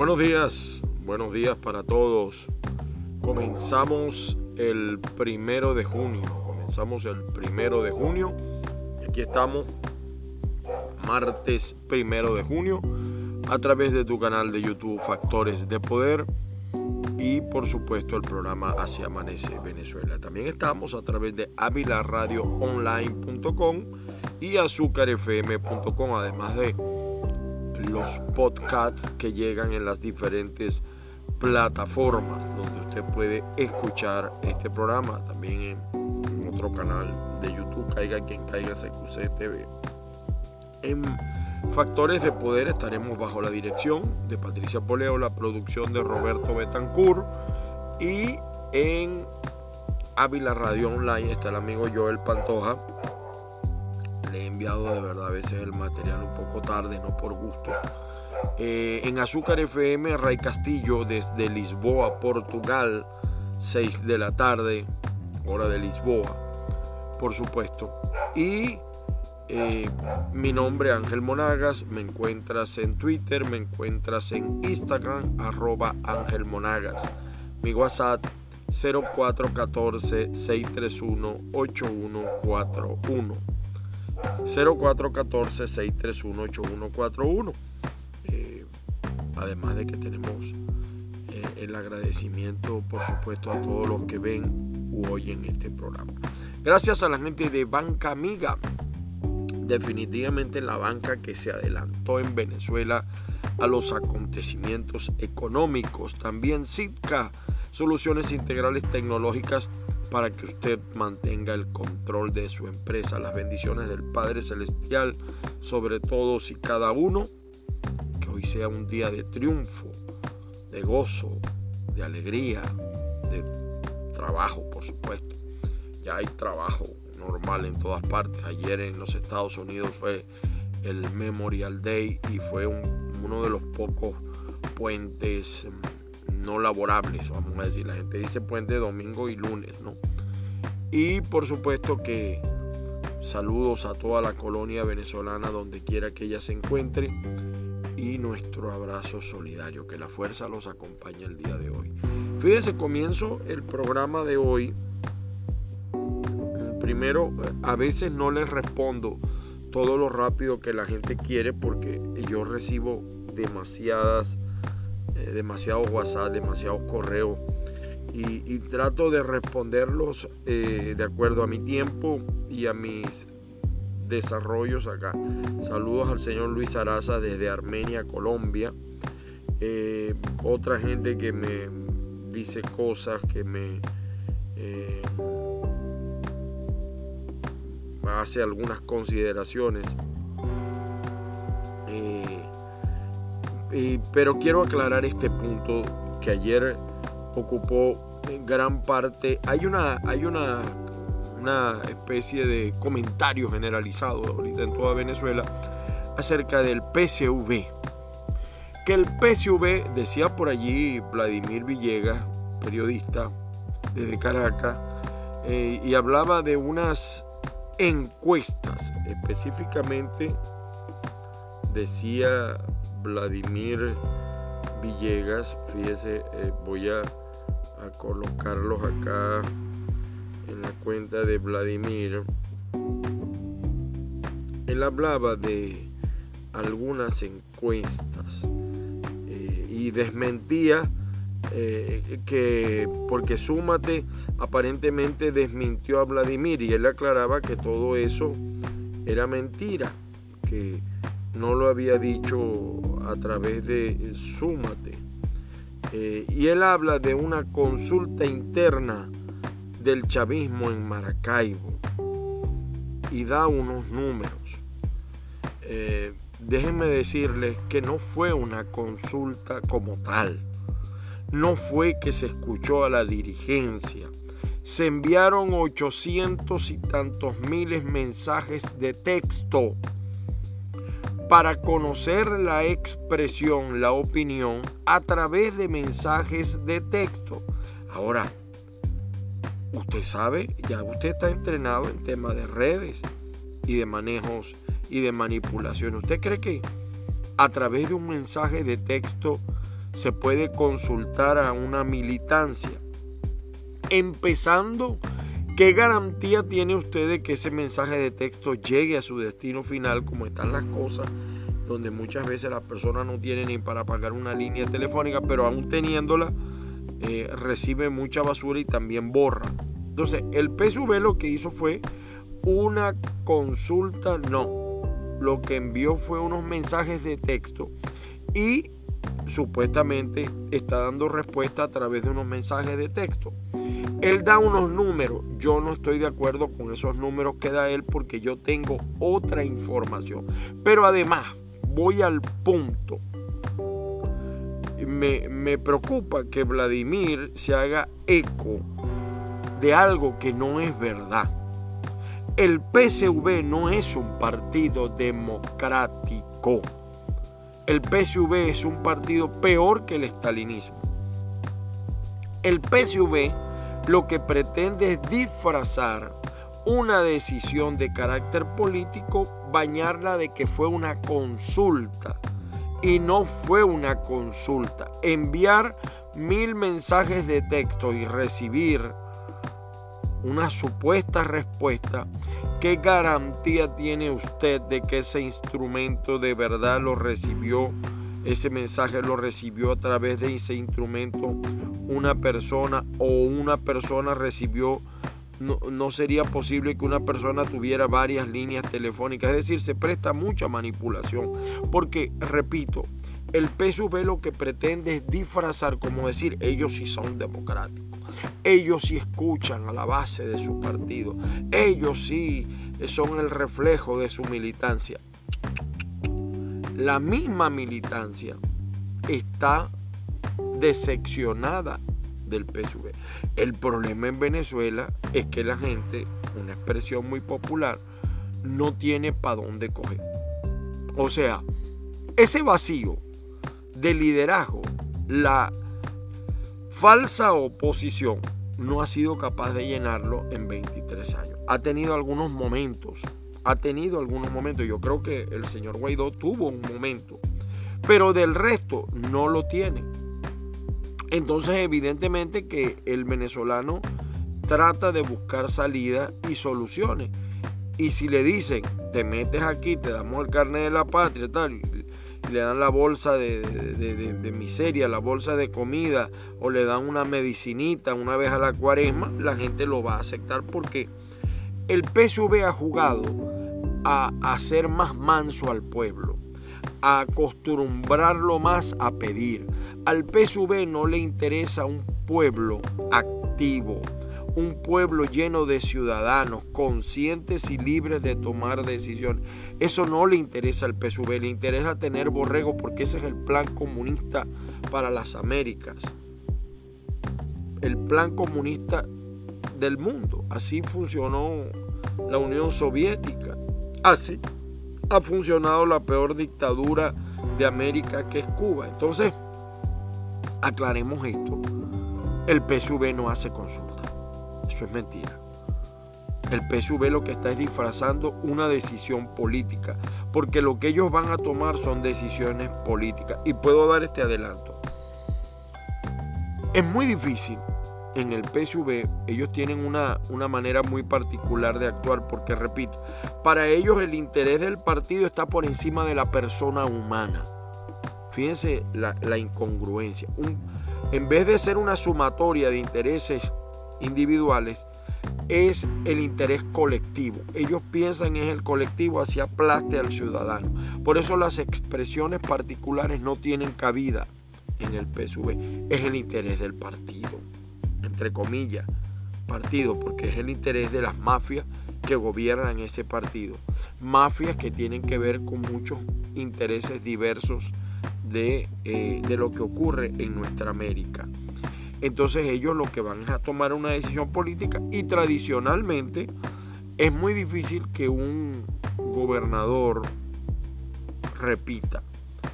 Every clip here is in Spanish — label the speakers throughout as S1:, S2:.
S1: Buenos días, buenos días para todos. Comenzamos el primero de junio. Comenzamos el primero de junio. Y aquí estamos, martes primero de junio, a través de tu canal de YouTube Factores de Poder y por supuesto el programa Hacia Amanece Venezuela. También estamos a través de avilaradioonline.com y azúcarfm.com, además de los podcasts que llegan en las diferentes plataformas donde usted puede escuchar este programa. También en otro canal de YouTube, caiga quien caiga, CQC TV. En Factores de Poder estaremos bajo la dirección de Patricia Poleo, la producción de Roberto Betancourt y en Ávila Radio Online está el amigo Joel Pantoja. Le he enviado de verdad a veces el material un poco tarde, no por gusto. Eh, en Azúcar FM, Ray Castillo desde Lisboa, Portugal, 6 de la tarde, hora de Lisboa, por supuesto. Y eh, mi nombre Ángel Monagas, me encuentras en Twitter, me encuentras en Instagram, arroba Ángel Monagas. Mi WhatsApp 0414-631-8141. 0414-631-8141. Eh, además de que tenemos eh, el agradecimiento, por supuesto, a todos los que ven u oyen este programa. Gracias a la gente de Banca Amiga definitivamente la banca que se adelantó en Venezuela a los acontecimientos económicos. También Sitka, soluciones integrales tecnológicas para que usted mantenga el control de su empresa. Las bendiciones del Padre Celestial sobre todos y cada uno. Que hoy sea un día de triunfo, de gozo, de alegría, de trabajo, por supuesto. Ya hay trabajo normal en todas partes. Ayer en los Estados Unidos fue el Memorial Day y fue uno de los pocos puentes mm, no laborables, vamos a decir. La gente dice puente domingo y lunes, ¿no? Y por supuesto que saludos a toda la colonia venezolana donde quiera que ella se encuentre y nuestro abrazo solidario. Que la fuerza los acompañe el día de hoy. Fíjense, comienzo el programa de hoy primero, a veces no les respondo todo lo rápido que la gente quiere porque yo recibo demasiadas, eh, demasiados WhatsApp, demasiados correos y, trato de responderlos eh, de acuerdo a mi tiempo y a mis desarrollos acá. Saludos al señor Luis Araza desde Armenia, Colombia. Eh, otra gente que me dice cosas que me hace algunas consideraciones. Eh, pero quiero aclarar este punto que ayer ocupó gran parte. Hay una, hay una, una especie de comentario generalizado ahorita en toda Venezuela acerca del PCV. Que el PCV, decía por allí Vladimir Villegas, periodista desde Caracas, eh, y hablaba de unas encuestas. Específicamente decía Vladimir Villegas, fíjese, eh, voy a, colocarlos acá en la cuenta de Vladimir. Él hablaba de algunas encuestas eh, y desmentía eh, que porque Súmate aparentemente desmintió a Vladimir y él aclaraba que todo eso era mentira, que no lo había dicho a través de Súmate. Eh, y él habla de una consulta interna del chavismo en Maracaibo y da unos números. Eh, déjenme decirles que no fue una consulta como tal no fue que se escuchó a la dirigencia. Se enviaron 800 y tantos miles mensajes de texto para conocer la expresión, la opinión a través de mensajes de texto. Ahora, usted sabe, ya usted está entrenado en temas de redes y de manejos y de manipulación. ¿Usted cree que a través de un mensaje de texto se puede consultar a una militancia. Empezando, ¿qué garantía tiene usted de que ese mensaje de texto llegue a su destino final como están las cosas? donde muchas veces la persona no tiene ni para pagar una línea telefónica, pero aún teniéndola, eh, recibe mucha basura y también borra. Entonces, el PSV lo que hizo fue una consulta, no. Lo que envió fue unos mensajes de texto y supuestamente está dando respuesta a través de unos mensajes de texto. Él da unos números, yo no estoy de acuerdo con esos números que da él porque yo tengo otra información. Pero además, voy al punto. Me, me, preocupa que Vladimir se haga eco de algo que no es verdad. El PSV no es un partido democrático. El PSV es un partido peor que el estalinismo. El PSV lo que pretende es disfrazar una decisión de carácter político, bañarla de que fue una consulta. Y no fue una consulta. Enviar mil mensajes de texto y recibir una supuesta respuesta, ¿qué garantía tiene usted de que ese instrumento de verdad lo recibió? Ese mensaje lo recibió a través de ese instrumento una persona o una persona recibió no, sería posible que una persona tuviera varias líneas telefónicas. Es decir, se presta mucha manipulación. Porque, repito, el PSV lo que pretende es disfrazar, como decir, ellos sí son democráticos. Ellos sí escuchan a la base de su partido. Ellos sí son el reflejo de su militancia. La misma militancia está decepcionada del PSV. El problema en Venezuela es que la gente, una expresión muy popular, no tiene para dónde coger. O sea, ese vacío de liderazgo, la falsa oposición, no ha sido capaz de llenarlo en 23 años. Ha tenido algunos momentos, ha tenido algunos momentos. Yo creo que el señor Guaidó tuvo un momento, pero del resto no lo tiene. Entonces evidentemente que el venezolano trata de buscar salida y soluciones. Y si le dicen, te metes aquí, te damos el carnet de la patria, tal, le dan la bolsa de, miseria, la bolsa de comida, o le dan una medicinita una vez a la cuaresma, la gente lo va a aceptar porque el PSV ha jugado a hacer más manso al pueblo a acostumbrarlo más a pedir. Al PSV no le interesa un pueblo activo, un pueblo lleno de ciudadanos conscientes y libres de tomar decisiones. Eso no le interesa al PSV, le interesa tener borrego porque ese es el plan comunista para las Américas. El plan comunista del mundo. Así funcionó la Unión Soviética. Así ha funcionado la peor dictadura de América que es Cuba. Entonces, aclaremos esto. El PSV no hace consulta. Eso es mentira. El PSV lo que está es disfrazando una decisión política, porque lo que ellos van a tomar son decisiones políticas. Y puedo dar este adelanto. Es muy difícil en el PSV ellos tienen una, una, manera muy particular de actuar porque, repito, para ellos el interés del partido está por encima de la persona humana. Fíjense la, incongruencia. en vez de ser una sumatoria de intereses individuales, es el interés colectivo. Ellos piensan en el colectivo hacia aplaste al ciudadano. Por eso las expresiones particulares no tienen cabida en el PSV. Es el interés del partido entre comillas, partido, porque es el interés de las mafias que gobiernan ese partido. Mafias que tienen que ver con muchos intereses diversos de, eh, de lo que ocurre en nuestra América. Entonces ellos lo que van es a tomar una decisión política y tradicionalmente es muy difícil que un gobernador repita.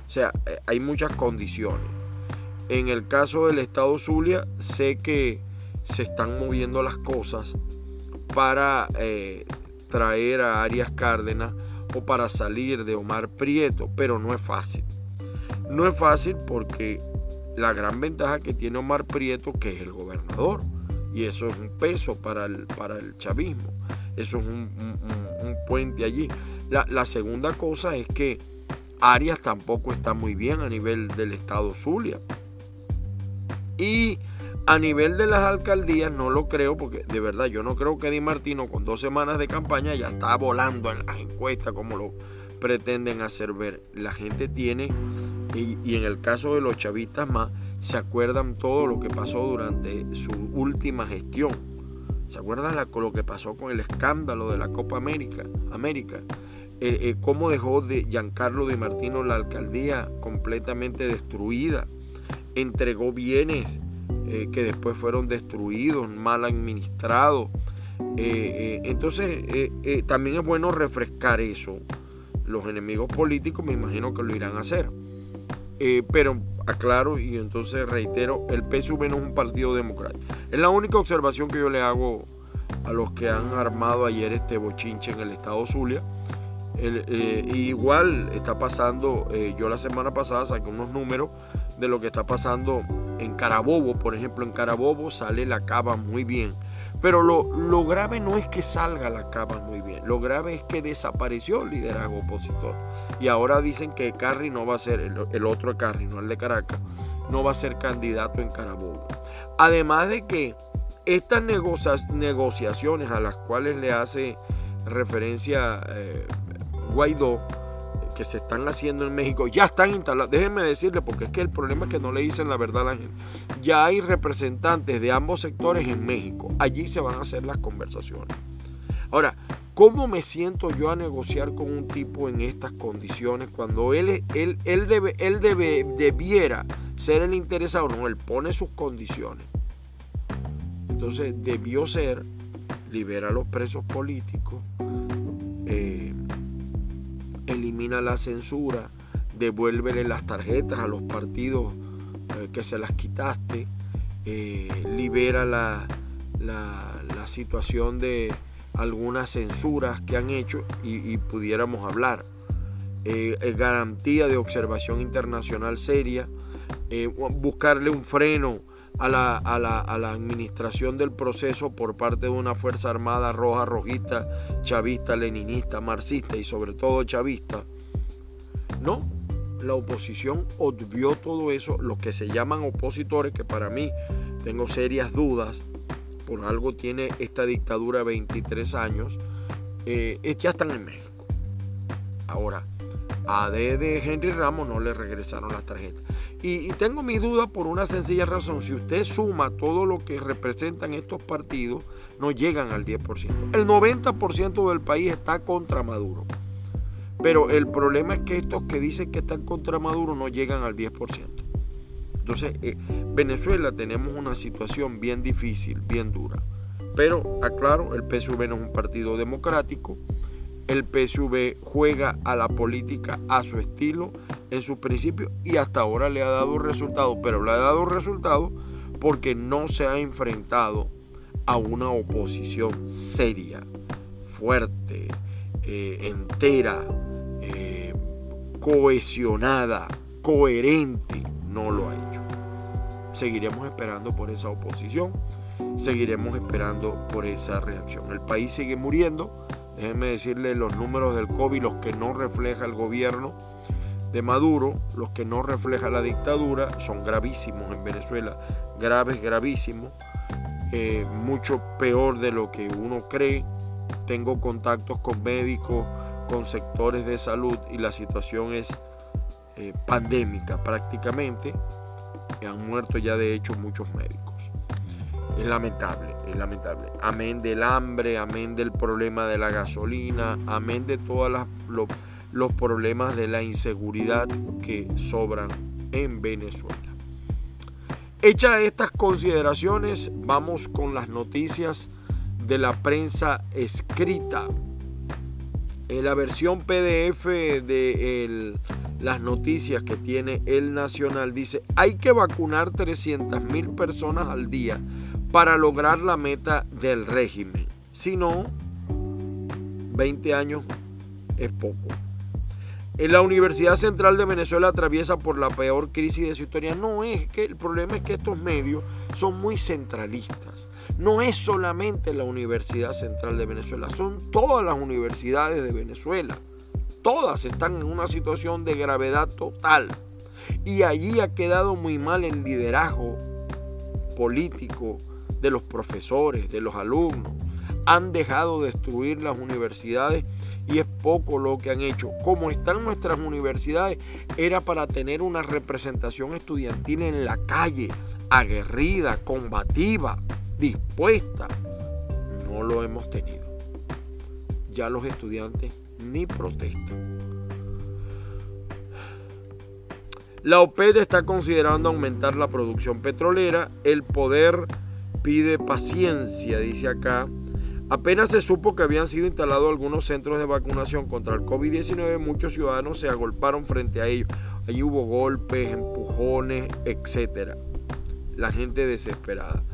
S1: O sea, eh, hay muchas condiciones. En el caso del estado Zulia, sé que se están moviendo las cosas para eh, traer a Arias Cárdenas o para salir de Omar Prieto, pero no es fácil. No es fácil porque la gran ventaja que tiene Omar Prieto, que es el gobernador. Y eso es un peso para el, para el chavismo. Eso es un, puente allí. La, segunda cosa es que Arias tampoco está muy bien a nivel del estado Zulia. Y a nivel de las alcaldías no lo creo, porque de verdad yo no creo que Di Martino con dos semanas de campaña ya está volando en las encuestas como lo pretenden hacer ver. La gente tiene, y, en el caso de los chavistas más, se acuerdan todo lo que pasó durante su última gestión. ¿Se acuerdan lo que pasó con el escándalo de la Copa América? América? Eh, eh, cómo dejó de Giancarlo Di Martino la alcaldía completamente destruida, entregó bienes eh, que después fueron destruidos, mal administrados. entonces también es bueno refrescar eso. Los enemigos políticos me imagino que lo irán a hacer. Pero aclaro y entonces reitero, el PSV no es un partido democrático. Es la única observación que yo le hago a los que han armado ayer este bochinche en el estado Zulia eh, igual está pasando, eh, yo la semana pasada saqué unos números de lo que está pasando en Carabobo, por ejemplo, en Carabobo sale la cava muy bien, pero lo, grave no es que salga la cava muy bien, lo grave es que desapareció el liderazgo opositor y ahora dicen que Carri no va a ser, el, otro Carri, no el de Caracas, no va a ser candidato en Carabobo. Además de que estas negociaciones a las cuales le hace referencia eh, Guaidó que se están haciendo en México ya están instalados. Déjenme decirle, porque es que el problema es que no le dicen la verdad a la gente. Ya hay representantes de ambos sectores en México. Allí se van a hacer las conversaciones. Ahora, ¿cómo me siento yo a negociar con un tipo en estas condiciones cuando él, él, él, debe, él debe, debiera ser el interesado? No, él pone sus condiciones. Entonces debió ser, libera a los presos políticos, eh, elimina la censura, devuélvele las tarjetas a los partidos eh, que se las quitaste, eh, libera la, la, situación de algunas censuras que han hecho y, pudiéramos hablar. Eh, garantía de observación internacional seria, buscarle un freno a la, a, la, a la, administración del proceso por parte de una Fuerza Armada roja, rojista, chavista, leninista, marxista y sobre todo chavista. No, la oposición obvió todo eso, los que se llaman opositores, que para mí tengo serias dudas, por algo tiene esta dictadura 23 años, eh, ya están en México. Ahora, a D de Henry Ramos no le regresaron las tarjetas. Y, tengo mi duda por una sencilla razón. Si usted suma todo lo que representan estos partidos, no llegan al 10%. El 90% del país está contra Maduro. Pero el problema es que estos que dicen que están contra Maduro no llegan al 10%. Entonces, eh, Venezuela tenemos una situación bien difícil, bien dura. Pero, aclaro, el PSV no es un partido democrático el PSV juega a la política a su estilo, en su principio, y hasta ahora le ha dado resultado, pero le ha dado resultado porque no se ha enfrentado a una oposición seria, fuerte, eh, entera, eh, cohesionada, coherente, no lo ha hecho. Seguiremos esperando por esa oposición, seguiremos esperando por esa reacción. El país sigue muriendo Déjenme decirle los números del COVID, los que no refleja el gobierno de Maduro, los que no refleja la dictadura, son gravísimos en Venezuela, graves, gravísimos, eh, mucho peor de lo que uno cree. Tengo contactos con médicos, con sectores de salud y la situación es eh, pandémica prácticamente. Han muerto ya de hecho muchos médicos. Es lamentable, es lamentable. Amén del hambre, amén del problema de la gasolina, amén de todos los problemas de la inseguridad que sobran en Venezuela. Hechas estas consideraciones, vamos con las noticias de la prensa escrita. En la versión PDF de las noticias que tiene el Nacional dice, hay que vacunar 300 mil personas al día para lograr la meta del régimen. Si no, 20 años es poco. En la Universidad Central de Venezuela atraviesa por la peor crisis de su historia. No es que el problema es que estos medios son muy centralistas. No es solamente la Universidad Central de Venezuela, son todas las universidades de Venezuela. Todas están en una situación de gravedad total. Y allí ha quedado muy mal el liderazgo político de los profesores, de los alumnos. Han dejado destruir las universidades y es poco lo que han hecho. Como están nuestras universidades, era para tener una representación estudiantil en la calle, aguerrida, combativa, dispuesta. No lo hemos tenido. Ya los estudiantes ni protestan. La OPED está considerando aumentar la producción petrolera. El poder pide paciencia, dice acá. Apenas se supo que habían sido instalados algunos centros de vacunación contra el COVID-19, muchos ciudadanos se agolparon frente a ellos. Allí hubo golpes, empujones, etc. La gente desesperada.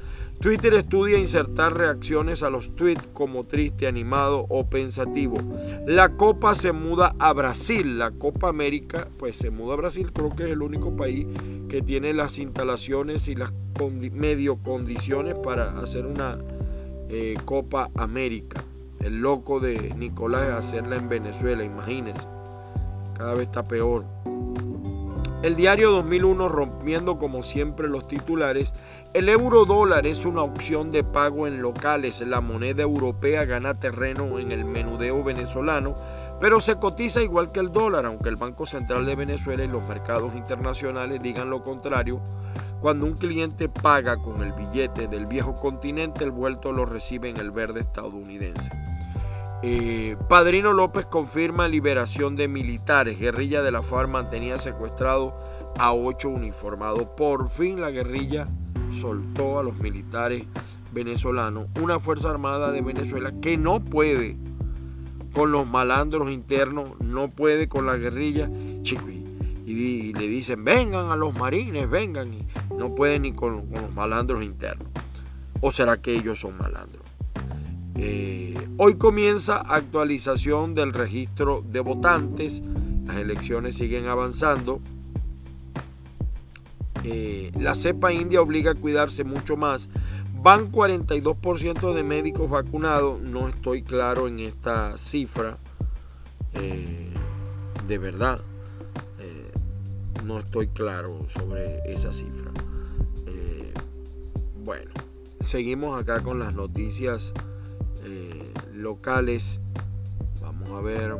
S1: Twitter estudia insertar reacciones a los tweets como triste, animado o pensativo. La Copa se muda a Brasil. La Copa América, pues se muda a Brasil. Creo que es el único país que tiene las instalaciones y las medio condiciones para hacer una eh, Copa América. El loco de Nicolás hacerla en Venezuela, imagínense. Cada vez está peor. El diario 2001 rompiendo como siempre los titulares. El euro dólar es una opción de pago en locales. La moneda europea gana terreno en el menudeo venezolano, pero se cotiza igual que el dólar, aunque el Banco Central de Venezuela y los mercados internacionales digan lo contrario cuando un cliente paga con el billete del viejo continente, el vuelto lo recibe en el verde estadounidense. Eh, Padrino López confirma liberación de militares. Guerrilla de la FARC mantenía secuestrado a ocho uniformados. Por fin la guerrilla soltó a los militares venezolanos. Una Fuerza Armada de Venezuela que no puede con los malandros internos, no puede con la guerrilla. Chico, y, le dicen, vengan a los marines, vengan, y no pueden ni con, los malandros internos. ¿O será que ellos son malandros? Eh, hoy comienza actualización del registro de votantes, las elecciones siguen avanzando. Eh, la cepa india obliga a cuidarse mucho más. Van 42% de médicos vacunados. No estoy claro en esta cifra. Eh, de verdad no estoy claro sobre esa cifra. Eh, bueno, seguimos acá con las noticias eh, locales. Vamos a ver.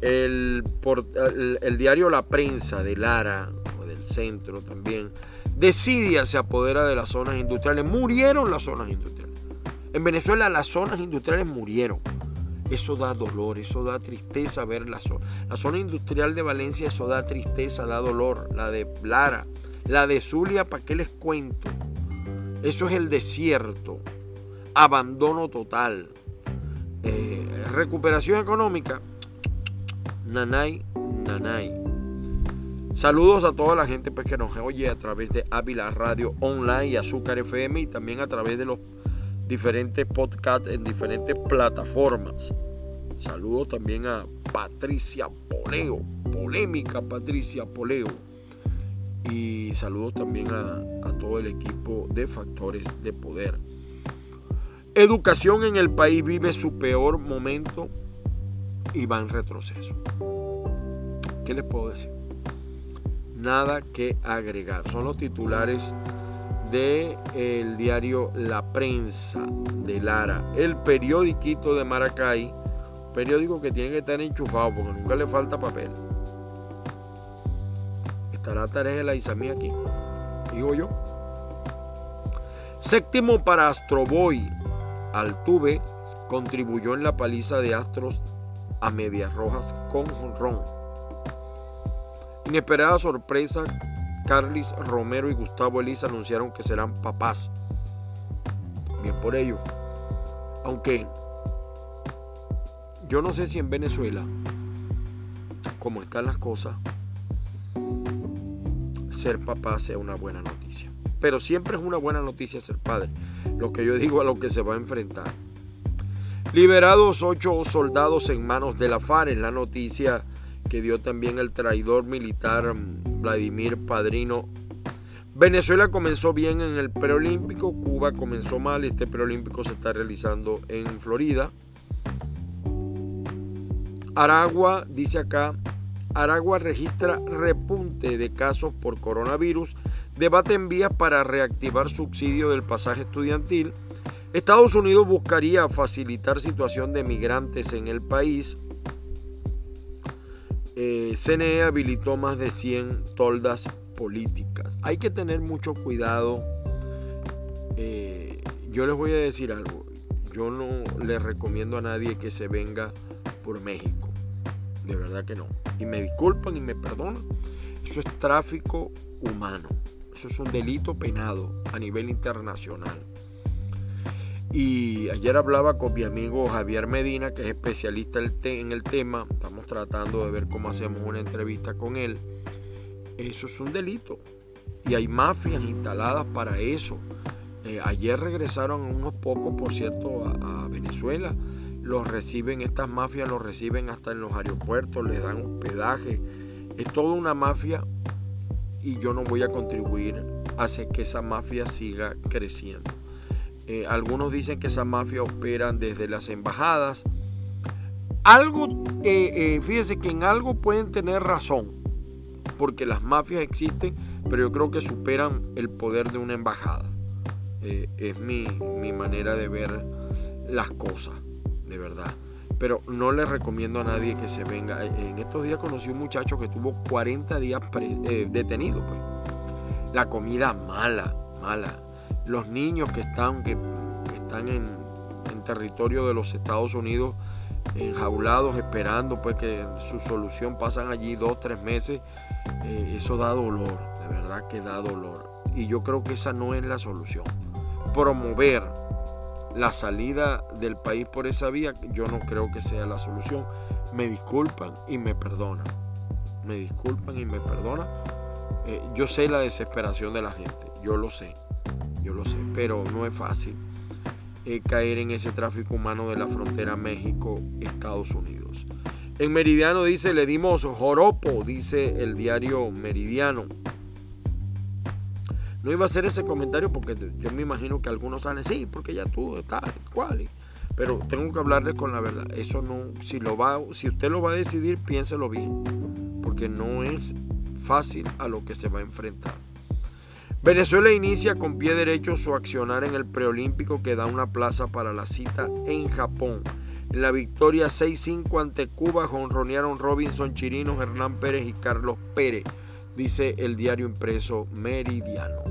S1: El, diario La Prensa de Lara, centro también, Decidia se apodera de las zonas industriales. Murieron las zonas industriales. En Venezuela las zonas industriales murieron. Eso da dolor, eso da tristeza ver la zona. La zona industrial de Valencia, eso da tristeza, da dolor. La de Lara, la de Zulia, ¿para qué les cuento? Eso es el desierto, abandono total. Eh, recuperación económica, nanay, nanay. Saludos a toda la gente pues, que nos oye a través de Ávila Radio Online y Azúcar FM y también a través de los diferentes podcasts en diferentes plataformas. Saludo también a Patricia Poleo, polémica Patricia Poleo. Y saludo también a, a todo el equipo de Factores de Poder. Educación en el país vive su peor momento y va en retroceso. ¿Qué les puedo decir? Nada que agregar. Son los titulares del el diario La Prensa de Lara, el periodiquito de Maracay, periódico que tiene que estar enchufado porque nunca le falta papel. Estará Tarea la Isamí aquí, digo yo. Séptimo para Astroboy. Altuve contribuyó en la paliza de Astros a Medias Rojas con Ron. Inesperada sorpresa Carlis Romero y Gustavo Elisa anunciaron que serán papás. Bien por ello. Aunque yo no sé si en Venezuela, como están las cosas, ser papá sea una buena noticia. Pero siempre es una buena noticia ser padre. Lo que yo digo a lo que se va a enfrentar. Liberados ocho soldados en manos de la FARC, la noticia que dio también el traidor militar mm, Vladimir Padrino. Venezuela comenzó bien en el preolímpico, Cuba comenzó mal, este preolímpico se está realizando en Florida. Aragua, dice acá, Aragua registra repunte de casos por coronavirus, debate en vías para reactivar subsidio del pasaje estudiantil. Estados Unidos buscaría facilitar situación de migrantes en el país. Eh, CNE habilitó más de 100 toldas políticas. Hay que tener mucho cuidado. Eh, yo les voy a decir algo. Yo no le recomiendo a nadie que se venga por México. De verdad que no. Y me disculpan y me perdonan. Eso es tráfico humano. Eso es un delito penado a nivel internacional. Y ayer hablaba con mi amigo Javier Medina, que es especialista en el tema. Estamos tratando de ver cómo hacemos una entrevista con él. Eso es un delito. Y hay mafias instaladas para eso. Eh, ayer regresaron unos pocos, por cierto, a Venezuela los reciben, estas mafias los reciben hasta en los aeropuertos, les dan hospedaje. Es toda una mafia y yo no voy a contribuir a que esa mafia siga creciendo. Eh, algunos dicen que esa mafia operan desde las embajadas. Algo, eh, eh, que en algo pueden tener razón, porque las mafias existen, pero yo creo que superan el poder de una embajada. es mi, mi manera de ver las cosas de verdad. Pero no le recomiendo a nadie que se venga. En estos días conocí un muchacho que estuvo 40 días eh, detenido. Pues. La comida mala, mala. Los niños que están, que, están en, territorio de los Estados Unidos enjaulados esperando pues que su solución pasan allí dos, tres meses. Eh, eso da dolor, de verdad que da dolor. Y yo creo que esa no es la solución. Promover la salida del país por esa vía, yo no creo que sea la solución. Me disculpan y me perdonan. Me disculpan y me perdonan. Eh, yo sé la desesperación de la gente, yo lo sé, yo lo sé, pero no es fácil eh, caer en ese tráfico humano de la frontera México-Estados Unidos. En Meridiano dice, le dimos joropo, dice el diario Meridiano. No iba a hacer ese comentario porque yo me imagino que algunos salen, sí, porque ya tú estás cual. Pero tengo que hablarles con la verdad. Eso no, si lo va, si usted lo va a decidir, piénselo bien. Porque no es fácil a lo que se va a enfrentar. Venezuela inicia con pie derecho su accionar en el preolímpico que da una plaza para la cita en Japón. En la victoria 6-5 ante Cuba, jonronearon Robinson Chirino, Hernán Pérez y Carlos Pérez dice el diario impreso Meridiano.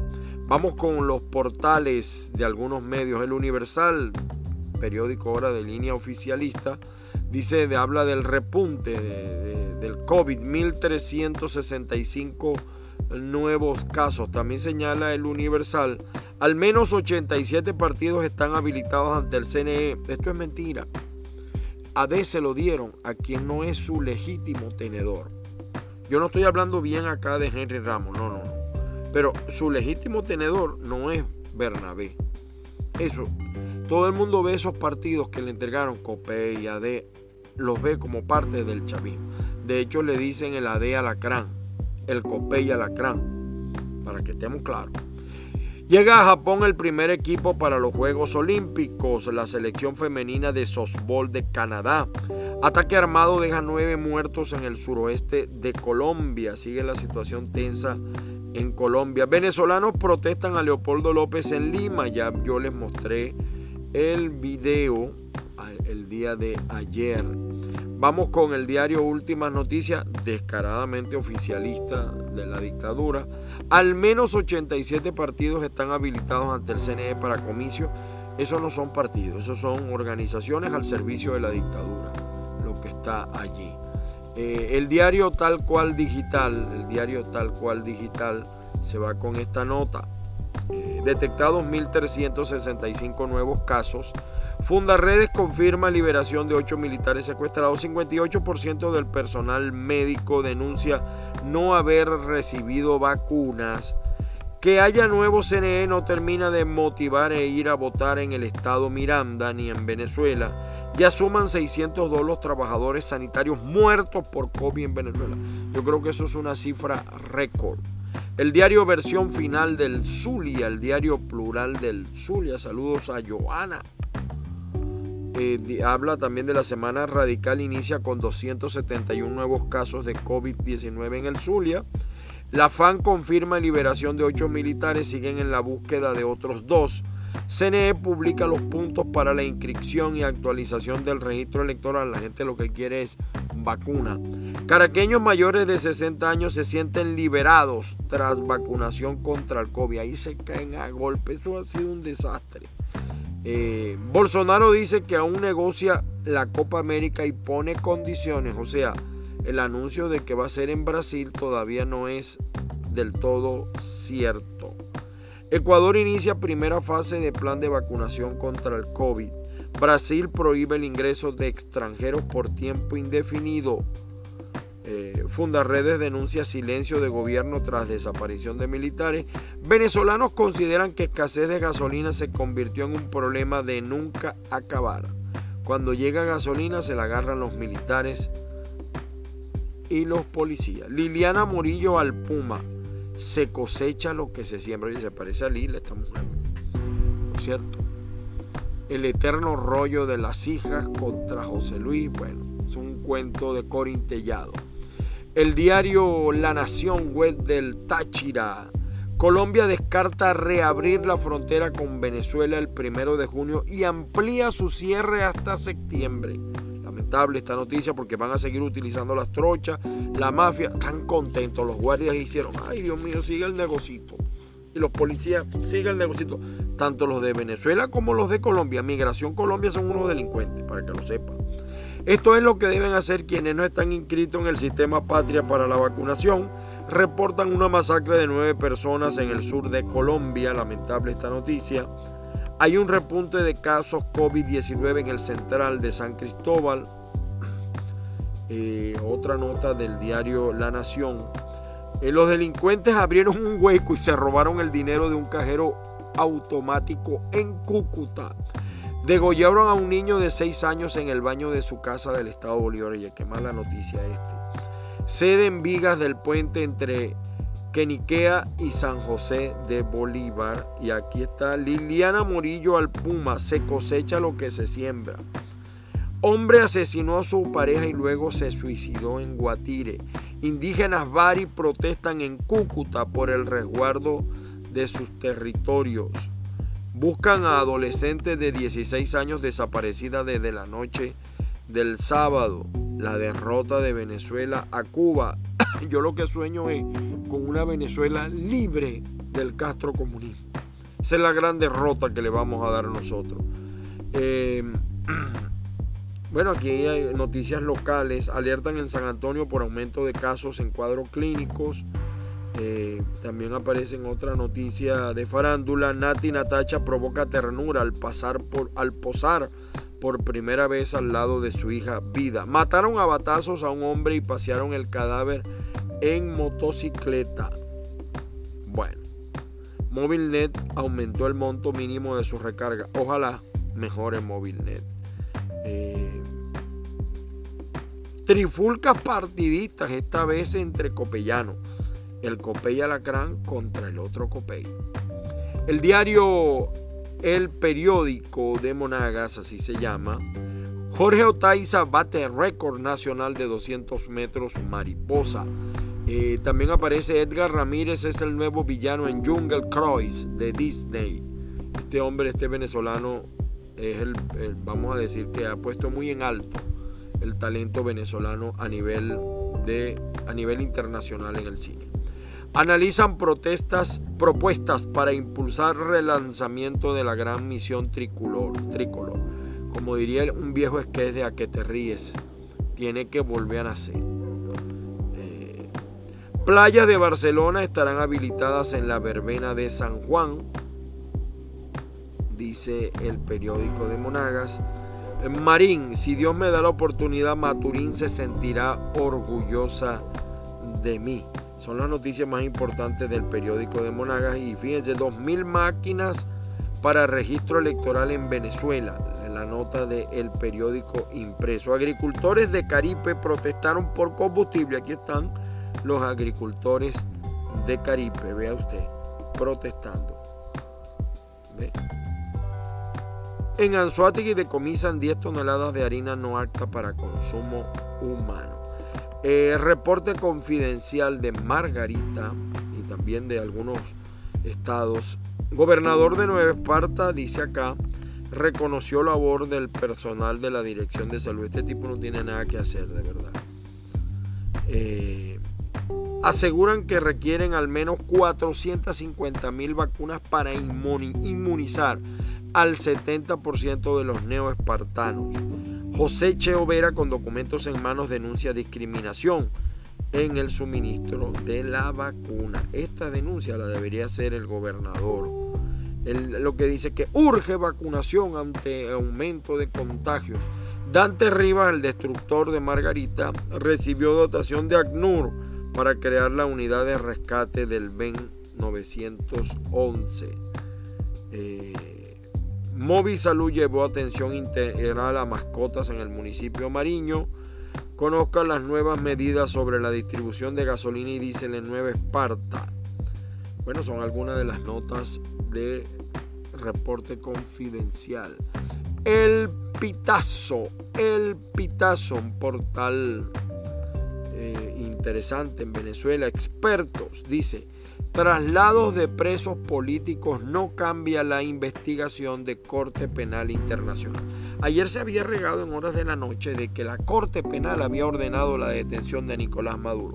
S1: Vamos con los portales de algunos medios. El Universal, periódico ahora de línea oficialista, dice, de, habla del repunte del COVID, 1365 nuevos casos. También señala el Universal, al menos 87 partidos están habilitados ante el CNE. Esto es mentira. A D se lo dieron a quien no es su legítimo tenedor. Yo no estoy hablando bien acá de Henry Ramos, no, no, no. Pero su legítimo tenedor no es Bernabé. Eso, todo el mundo ve esos partidos que le entregaron COPE y AD, los ve como parte del chavismo. De hecho, le dicen el AD Alacrán, el COPE y Alacrán, para que estemos claros. Llega a Japón el primer equipo para los Juegos Olímpicos, la selección femenina de softball de Canadá. Ataque armado deja nueve muertos en el suroeste de Colombia. Sigue la situación tensa en Colombia. Venezolanos protestan a Leopoldo López en Lima. Ya yo les mostré el video el día de ayer. Vamos con el diario Últimas Noticias, descaradamente oficialista de la dictadura. Al menos 87 partidos están habilitados ante el CNE para comicios. Esos no son partidos, esos son organizaciones al servicio de la dictadura, lo que está allí. Eh, el diario tal cual digital, el diario tal cual digital se va con esta nota. Eh, detectados 1.365 nuevos casos Fundaredes confirma liberación de ocho militares secuestrados. 58% del personal médico denuncia no haber recibido vacunas. Que haya nuevo CNE no termina de motivar e ir a votar en el estado Miranda ni en Venezuela. Ya suman 602 los trabajadores sanitarios muertos por COVID en Venezuela. Yo creo que eso es una cifra récord. El diario versión final del Zulia, el diario plural del Zulia. Saludos a Joana. Eh, habla también de la semana radical, inicia con 271 nuevos casos de COVID-19 en el Zulia. La FAN confirma liberación de ocho militares, siguen en la búsqueda de otros dos. CNE publica los puntos para la inscripción y actualización del registro electoral. La gente lo que quiere es vacuna. Caraqueños mayores de 60 años se sienten liberados tras vacunación contra el COVID. Ahí se caen a golpe. Eso ha sido un desastre. Eh, Bolsonaro dice que aún negocia la Copa América y pone condiciones. O sea, el anuncio de que va a ser en Brasil todavía no es del todo cierto. Ecuador inicia primera fase de plan de vacunación contra el COVID. Brasil prohíbe el ingreso de extranjeros por tiempo indefinido. Eh, Fundarredes denuncia silencio de gobierno tras desaparición de militares. Venezolanos consideran que escasez de gasolina se convirtió en un problema de nunca acabar. Cuando llega gasolina se la agarran los militares y los policías. Liliana Murillo al Puma se cosecha lo que se siembra. Y se parece a Lila, esta mujer. Por cierto. El eterno rollo de las hijas contra José Luis. Bueno, es un cuento de Corintellado. El diario La Nación web del Táchira. Colombia descarta reabrir la frontera con Venezuela el primero de junio y amplía su cierre hasta septiembre esta noticia porque van a seguir utilizando las trochas, la mafia, están contentos, los guardias hicieron, ay Dios mío, sigue el negocito. Y los policías siguen el negocito, tanto los de Venezuela como los de Colombia. Migración Colombia son unos delincuentes, para que lo sepan. Esto es lo que deben hacer quienes no están inscritos en el sistema Patria para la vacunación. Reportan una masacre de nueve personas en el sur de Colombia, lamentable esta noticia. Hay un repunte de casos COVID-19 en el central de San Cristóbal. Eh, otra nota del diario La Nación. Eh, los delincuentes abrieron un hueco y se robaron el dinero de un cajero automático en Cúcuta. Degollaron a un niño de 6 años en el baño de su casa del estado Bolívar. Qué mala noticia este. Ceden vigas del puente entre Queniquea y San José de Bolívar. Y aquí está Liliana Morillo al Puma. Se cosecha lo que se siembra. Hombre asesinó a su pareja y luego se suicidó en Guatire. Indígenas Bari protestan en Cúcuta por el resguardo de sus territorios. Buscan a adolescentes de 16 años desaparecida desde la noche del sábado. La derrota de Venezuela a Cuba. Yo lo que sueño es con una Venezuela libre del Castro comunismo. Esa es la gran derrota que le vamos a dar nosotros. Eh, Bueno, aquí hay noticias locales. Alertan en San Antonio por aumento de casos en cuadros clínicos. Eh, también aparece en otra noticia de farándula. Nati Natacha provoca ternura al, posar por primera vez al lado de su hija Vida. Mataron a batazos a un hombre y pasearon el cadáver en motocicleta. Bueno, MobileNet aumentó el monto mínimo de su recarga. Ojalá mejore MobileNet. Eh, trifulcas partidistas, esta vez entre copellanos. El Copey Alacrán contra el otro Copey. El diario El Periódico de Monagas, así se llama. Jorge Otaiza bate récord nacional de 200 metros mariposa. Eh, también aparece Edgar Ramírez, es el nuevo villano en Jungle Cruise de Disney. Este hombre, este venezolano, es el, vamos a decir que ha puesto muy en alto el talento venezolano a nivel, de, a nivel internacional en el cine. Analizan protestas, propuestas para impulsar relanzamiento de la gran misión tricolor. tricolor. Como diría un viejo sketch de a que te ríes, tiene que volver a nacer. Eh, playas de Barcelona estarán habilitadas en la verbena de San Juan dice el periódico de Monagas. Marín, si Dios me da la oportunidad, Maturín se sentirá orgullosa de mí. Son las noticias más importantes del periódico de Monagas y fíjense, 2.000 máquinas para registro electoral en Venezuela. la nota del periódico impreso. Agricultores de Caripe protestaron por combustible. Aquí están los agricultores de Caripe, vea usted, protestando. En Anzuategui decomisan 10 toneladas de harina no apta para consumo humano. Eh, reporte confidencial de Margarita y también de algunos estados. Gobernador de Nueva Esparta dice acá, reconoció labor del personal de la Dirección de Salud. Este tipo no tiene nada que hacer, de verdad. Eh, aseguran que requieren al menos 450 mil vacunas para inmunizar al 70% de los neoespartanos. José Cheo Vera con documentos en manos denuncia discriminación en el suministro de la vacuna. Esta denuncia la debería hacer el gobernador. lo que dice que urge vacunación ante aumento de contagios. Dante Rivas, el destructor de Margarita, recibió dotación de ACNUR para crear la unidad de rescate del BEN 911. Movi Salud llevó atención integral a mascotas en el municipio Mariño. Conozcan las nuevas medidas sobre la distribución de gasolina y diésel en Nueva Esparta. Bueno, son algunas de las notas de reporte confidencial. El Pitazo, el Pitazo, un portal eh, interesante en Venezuela. Expertos, dice, traslados de presos políticos no cambia la investigación de Corte Penal Internacional. Ayer se había regado en horas de la noche de que la Corte Penal había ordenado la detención de Nicolás Maduro.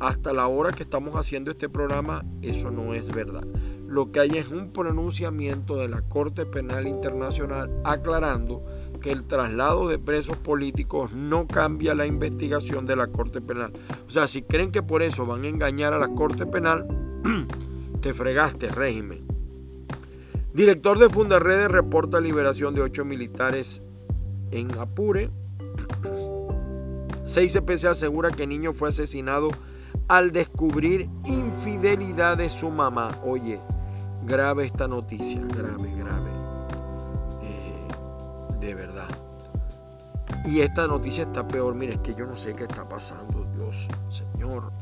S1: Hasta la hora que estamos haciendo este programa, eso no es verdad. Lo que hay es un pronunciamiento de la Corte Penal Internacional aclarando el traslado de presos políticos no cambia la investigación de la Corte Penal. O sea, si creen que por eso van a engañar a la Corte Penal, te fregaste, régimen. Director de Fundarredes reporta liberación de ocho militares en Apure. 6CPC asegura que niño fue asesinado al descubrir infidelidad de su mamá. Oye, grave esta noticia, grave, grave. De verdad. Y esta noticia está peor. Mire, es que yo no sé qué está pasando, Dios, Señor.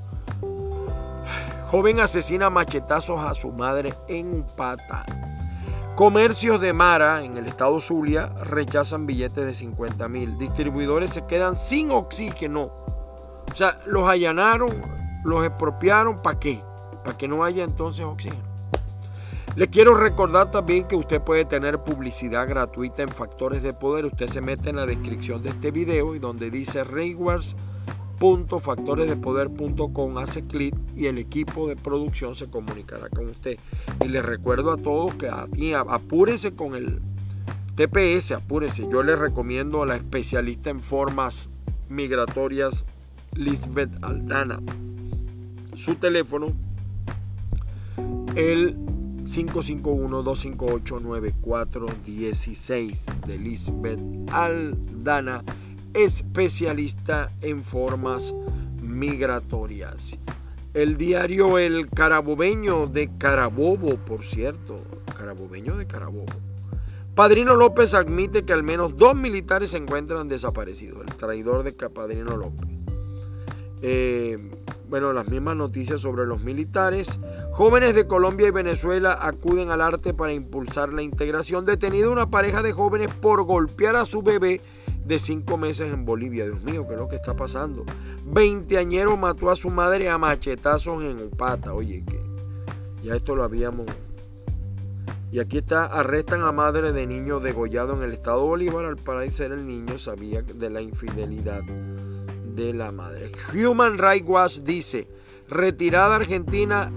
S1: Joven asesina machetazos a su madre en Pata. Comercios de Mara en el estado Zulia rechazan billetes de 50 mil. Distribuidores se quedan sin oxígeno. O sea, los allanaron, los expropiaron, ¿para qué? Para que no haya entonces oxígeno. Le quiero recordar también que usted puede tener publicidad gratuita en Factores de Poder. Usted se mete en la descripción de este video y donde dice Rewards factoresdepoder.com hace clic y el equipo de producción se comunicará con usted. Y les recuerdo a todos que apúrense con el TPS, apúrense. Yo les recomiendo a la especialista en formas migratorias Lisbeth Aldana. Su teléfono, el 551-258-9416 de Lisbeth Aldana especialista en formas migratorias. El diario El Carabobeño de Carabobo, por cierto, Carabobeño de Carabobo. Padrino López admite que al menos dos militares se encuentran desaparecidos. El traidor de Padrino López. Eh, bueno, las mismas noticias sobre los militares. Jóvenes de Colombia y Venezuela acuden al arte para impulsar la integración. Detenido una pareja de jóvenes por golpear a su bebé de cinco meses en Bolivia. Dios mío, ¿qué es lo que está pasando? Veinteañero mató a su madre a machetazos en Upata. Oye, que ya esto lo habíamos... Y aquí está, arrestan a madre de niño degollado en el estado Bolívar. Al parecer el niño sabía de la infidelidad de la madre. Human Rights Watch dice, retirada argentina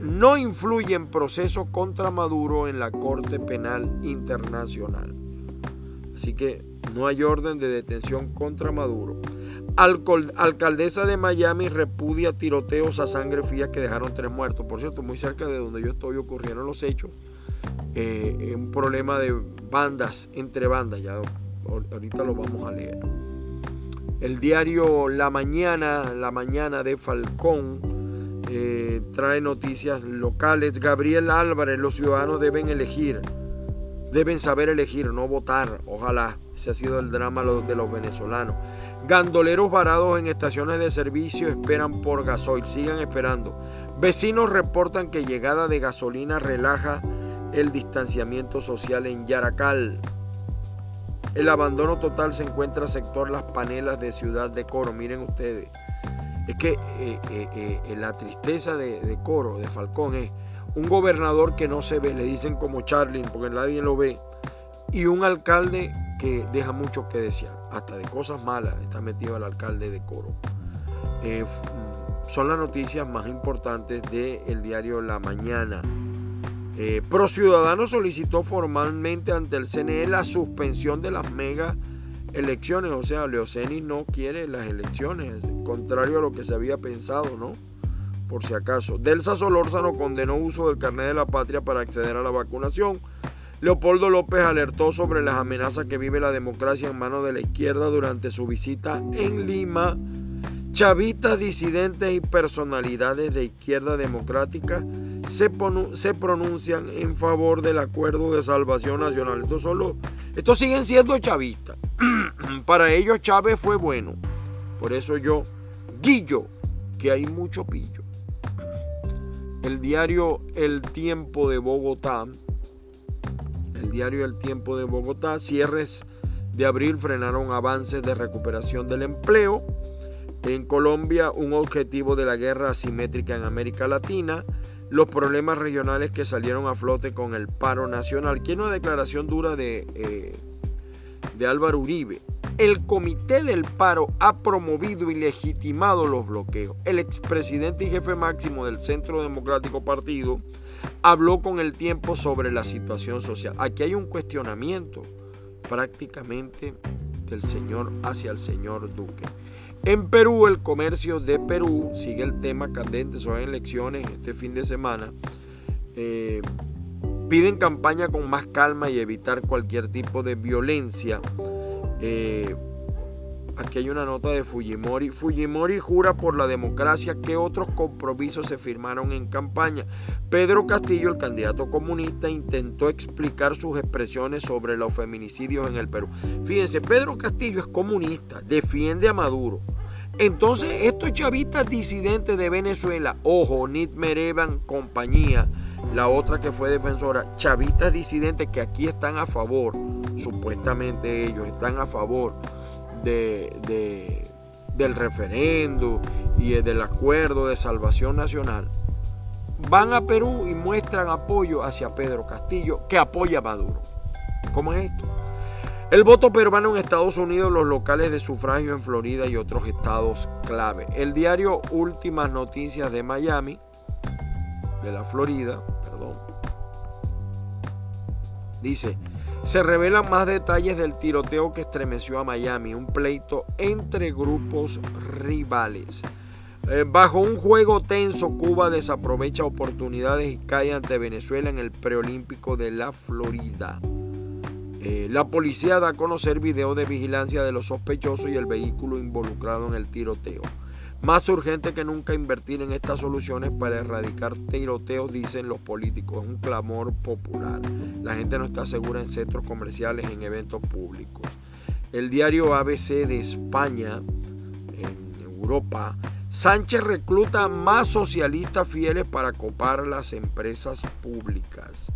S1: no influye en proceso contra Maduro en la Corte Penal Internacional. Así que no hay orden de detención contra Maduro. alcaldesa de Miami repudia tiroteos a sangre fría que dejaron tres muertos. Por cierto, muy cerca de donde yo estoy ocurrieron los hechos. Eh, un problema de bandas, entre bandas. Ya ahorita lo vamos a leer. El diario La Mañana, La Mañana de Falcón, eh, trae noticias locales. Gabriel Álvarez, los ciudadanos deben elegir deben saber elegir, no votar. Ojalá. Ese ha sido el drama de los venezolanos. Gandoleros varados en estaciones de servicio esperan por gasoil. Sigan esperando. Vecinos reportan que llegada de gasolina relaja el distanciamiento social en Yaracal. El abandono total se encuentra sector Las Panelas de Ciudad de Coro. Miren ustedes. Es que eh, eh, eh, la tristeza de, de Coro, de Falcón, es un gobernador que no se ve, le dicen como Charlie, porque nadie lo ve, y un alcalde que deja mucho que desear, hasta de cosas malas está metido el alcalde de Coro. Mm, son las noticias más importantes del diario La Mañana. Eh, Pro solicitó formalmente ante el CNE la suspensión de las mega elecciones, o sea, Leocenis no quiere las elecciones, contrario a lo que se había pensado, ¿no? por si acaso. Delsa Solórzano condenó uso del carnet de la patria para acceder a la vacunación. Leopoldo López alertó sobre las amenazas que vive la democracia en manos de la izquierda durante su visita en Lima. Chavistas, disidentes y personalidades de izquierda democrática se, pronuncian en favor del acuerdo de salvación nacional. Estos, solo, estos siguen siendo chavistas. Para ellos Chávez fue bueno. Por eso yo, Guillo, que hay mucho pillo. El diario El Tiempo de Bogotá, el diario El Tiempo de Bogotá, cierres de abril frenaron avances de recuperación del empleo. En Colombia, un objetivo de la guerra asimétrica en América Latina, los problemas regionales que salieron a flote con el paro nacional, que una declaración dura de, eh, de Álvaro Uribe. El Comité del Paro ha promovido y legitimado los bloqueos. El expresidente y jefe máximo del Centro Democrático Partido habló con el tiempo sobre la situación social. Aquí hay un cuestionamiento prácticamente del señor hacia el señor Duque. En Perú, el comercio de Perú sigue el tema candente, son elecciones este fin de semana. Eh, piden campaña con más calma y evitar cualquier tipo de violencia. Eh, aquí hay una nota de Fujimori. Fujimori jura por la democracia que otros compromisos se firmaron en campaña. Pedro Castillo, el candidato comunista, intentó explicar sus expresiones sobre los feminicidios en el Perú. Fíjense, Pedro Castillo es comunista, defiende a Maduro. Entonces, estos chavistas disidentes de Venezuela, ojo, Nit Merevan, compañía, la otra que fue defensora, chavistas disidentes que aquí están a favor, supuestamente ellos están a favor de, del referendo y del acuerdo de salvación nacional, van a Perú y muestran apoyo hacia Pedro Castillo, que apoya a Maduro. ¿Cómo es esto? El voto peruano en Estados Unidos, los locales de sufragio en Florida y otros estados clave. El diario Últimas Noticias de Miami, de la Florida, perdón, dice, se revelan más detalles del tiroteo que estremeció a Miami, un pleito entre grupos rivales. Eh, bajo un juego tenso, Cuba desaprovecha oportunidades y cae ante Venezuela en el preolímpico de la Florida. Eh, la policía da a conocer video de vigilancia de los sospechosos y el vehículo involucrado en el tiroteo. Más urgente que nunca invertir en estas soluciones para erradicar tiroteos, dicen los políticos. Es un clamor popular. La gente no está segura en centros comerciales, en eventos públicos. El diario ABC de España, en Europa, Sánchez recluta más socialistas fieles para copar las empresas públicas.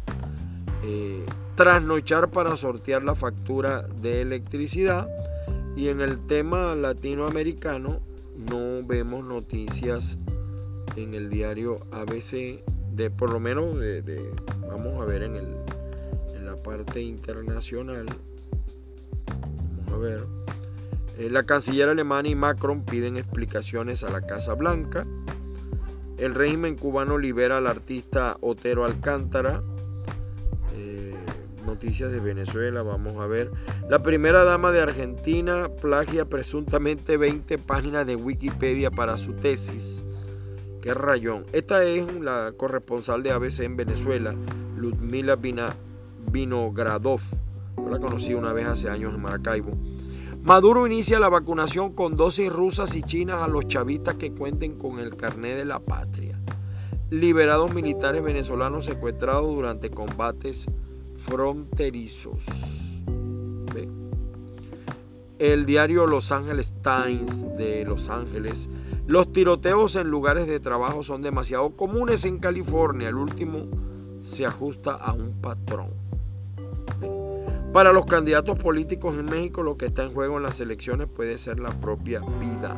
S1: Eh, trasnochar para sortear la factura de electricidad. Y en el tema latinoamericano, no vemos noticias en el diario ABC de por lo menos de, vamos a ver en, el, en la parte internacional. Vamos a ver. Eh, la canciller alemana y Macron piden explicaciones a la Casa Blanca. El régimen cubano libera al artista Otero Alcántara noticias de Venezuela, vamos a ver. La primera dama de Argentina plagia presuntamente 20 páginas de Wikipedia para su tesis. Qué rayón. Esta es la corresponsal de ABC en Venezuela, Ludmila Vinogradov. Yo la conocí una vez hace años en Maracaibo. Maduro inicia la vacunación con dosis rusas y chinas a los chavistas que cuenten con el carné de la patria. Liberados militares venezolanos secuestrados durante combates fronterizos. El diario Los Angeles Times de Los Ángeles. Los tiroteos en lugares de trabajo son demasiado comunes en California. El último se ajusta a un patrón. Para los candidatos políticos en México lo que está en juego en las elecciones puede ser la propia vida.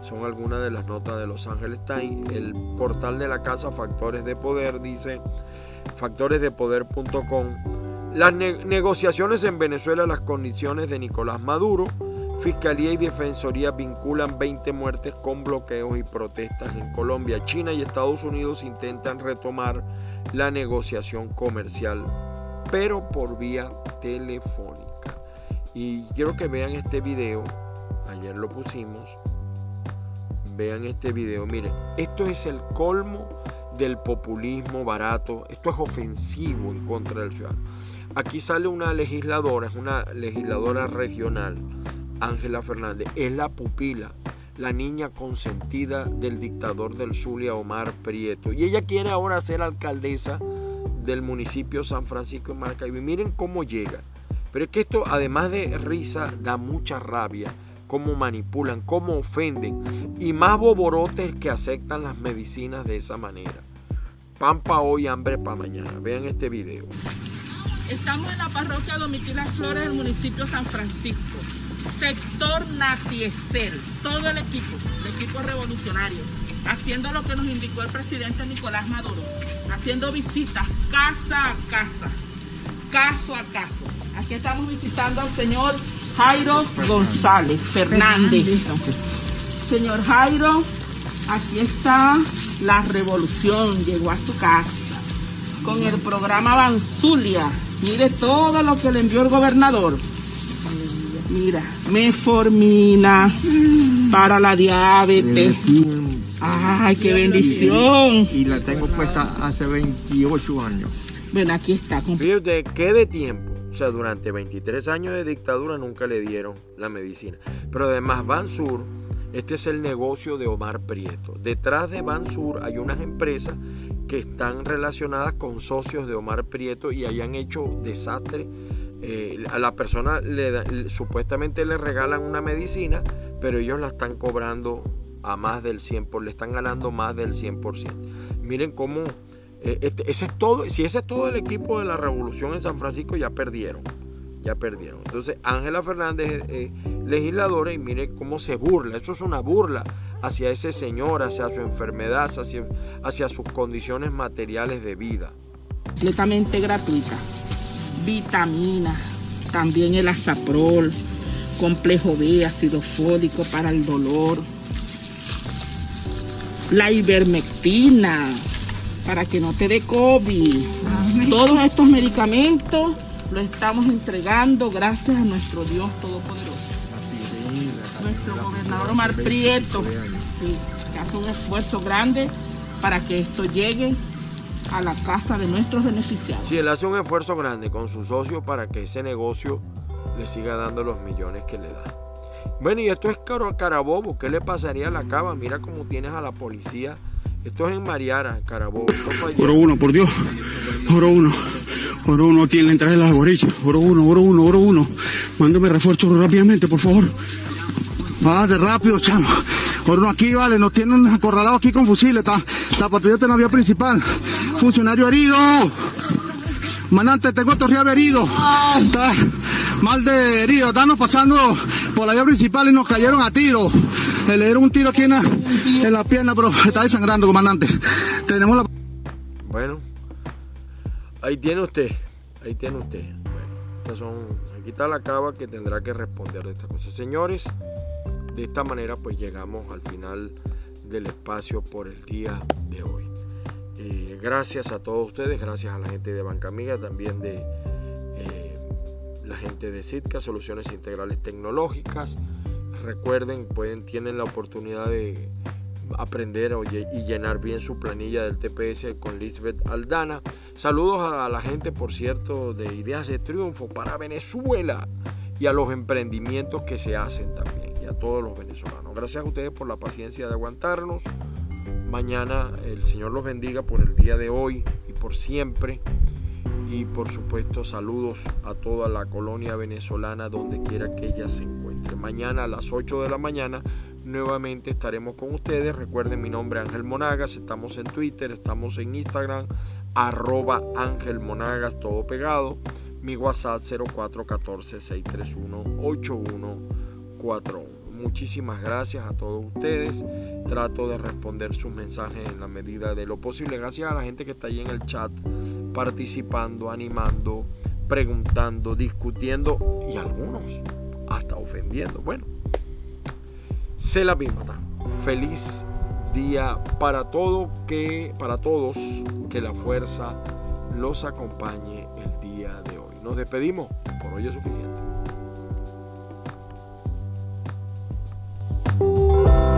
S1: Son algunas de las notas de Los Ángeles Times. El portal de la casa Factores de Poder dice factoresdepoder.com. Las negociaciones en Venezuela, las condiciones de Nicolás Maduro. Fiscalía y Defensoría vinculan 20 muertes con bloqueos y protestas en Colombia. China y Estados Unidos intentan retomar la negociación comercial, pero por vía telefónica. Y quiero que vean este video. Ayer lo pusimos vean este video. Miren, esto es el colmo del populismo barato. Esto es ofensivo en contra del ciudadano. Aquí sale una legisladora, es una legisladora regional, Ángela Fernández. Es la pupila, la niña consentida del dictador del Zulia, Omar Prieto. Y ella quiere ahora ser alcaldesa del municipio San Francisco de Maracaibo. miren cómo llega. Pero es que esto, además de risa, da mucha rabia cómo manipulan, cómo ofenden y más boborotes que aceptan las medicinas de esa manera. Pampa hoy, hambre para mañana. Vean este video.
S2: Estamos en la parroquia Domitila Flores del municipio San Francisco. Sector Natiecer, todo el equipo, el equipo revolucionario, haciendo lo que nos indicó el presidente Nicolás Maduro, haciendo visitas casa a casa, caso a caso. Aquí estamos visitando al señor Jairo González Fernández. Señor Jairo, aquí está la revolución, llegó a su casa con el programa Banzulia. Mire todo lo que le envió el gobernador. Mira, meformina para la diabetes. Ay, qué bendición.
S3: Y la tengo puesta hace 28 años.
S2: Bueno, aquí está.
S1: Fíjate, ¿qué de tiempo? O sea, durante 23 años de dictadura nunca le dieron la medicina. Pero además Bansur, este es el negocio de Omar Prieto. Detrás de Bansur hay unas empresas que están relacionadas con socios de Omar Prieto y hayan hecho desastre. Eh, a la persona supuestamente le regalan una medicina, pero ellos la están cobrando a más del 100%, le están ganando más del 100%. Miren cómo eh, este, ese es todo, si ese es todo el equipo de la revolución en San Francisco, ya perdieron. Ya perdieron. Entonces, Ángela Fernández es legisladora y mire cómo se burla. Eso es una burla hacia ese señor, hacia su enfermedad, hacia, hacia sus condiciones materiales de vida.
S2: Completamente gratuita. Vitamina, también el azaprol, complejo B, ácido fólico para el dolor, la ivermectina, para que no te dé COVID. Todos estos medicamentos los estamos entregando gracias a nuestro Dios Todopoderoso. Nuestro gobernador Omar Prieto, que hace un esfuerzo grande para que esto llegue a la casa de nuestros beneficiarios.
S1: Sí, él hace un esfuerzo grande con su socio para que ese negocio le siga dando los millones que le da. Bueno, y esto es Caro Carabobo. ¿Qué le pasaría a la cava? Mira cómo tienes a la policía esto es en Mariara, Carabobo.
S4: Oro uno, por Dios. Oro uno. Oro uno aquí en la entrada de las borichas. Oro uno, oro uno, oro uno. Mándame refuerzo rápidamente, por favor. Va de rápido, chamo. Oro aquí, vale. Nos tienen acorralados aquí con fusiles. La patrulla de la vía principal. Funcionario herido. Mandante, tengo torreado herido. Está mal de herido. Estamos pasando por la vía principal y nos cayeron a tiro. Le dieron un tiro aquí en la, pierna, pero está desangrando, comandante. Tenemos la...
S1: Bueno, ahí tiene usted. Ahí tiene usted. Bueno, son, aquí está la cava que tendrá que responder de estas cosas. Señores, de esta manera pues llegamos al final del espacio por el día de hoy. Eh, gracias a todos ustedes, gracias a la gente de Banca Amiga, también de eh, la gente de Sitka, Soluciones Integrales Tecnológicas. Recuerden, pueden, tienen la oportunidad de aprender y llenar bien su planilla del TPS con Lisbeth Aldana. Saludos a la gente, por cierto, de Ideas de Triunfo para Venezuela y a los emprendimientos que se hacen también y a todos los venezolanos. Gracias a ustedes por la paciencia de aguantarnos. Mañana el Señor los bendiga por el día de hoy y por siempre. y por supuesto saludos a toda la colonia venezolana donde quiera que ella se encuentre. Mañana a las 8 de la mañana nuevamente estaremos con ustedes. Recuerden mi nombre Ángel Monagas, estamos en Twitter, estamos en Instagram, arroba Ángel Monagas, todo pegado. Mi WhatsApp 0414-631-8141. Muchísimas gracias a todos ustedes. Trato de responder sus mensajes en la medida de lo posible. Gracias a la gente que está ahí en el chat participando, animando, preguntando, discutiendo y algunos hasta ofendiendo. Bueno, se la misma. Feliz día para todo que para todos que la fuerza los acompañe el día de hoy. Nos despedimos, por hoy es suficiente. Música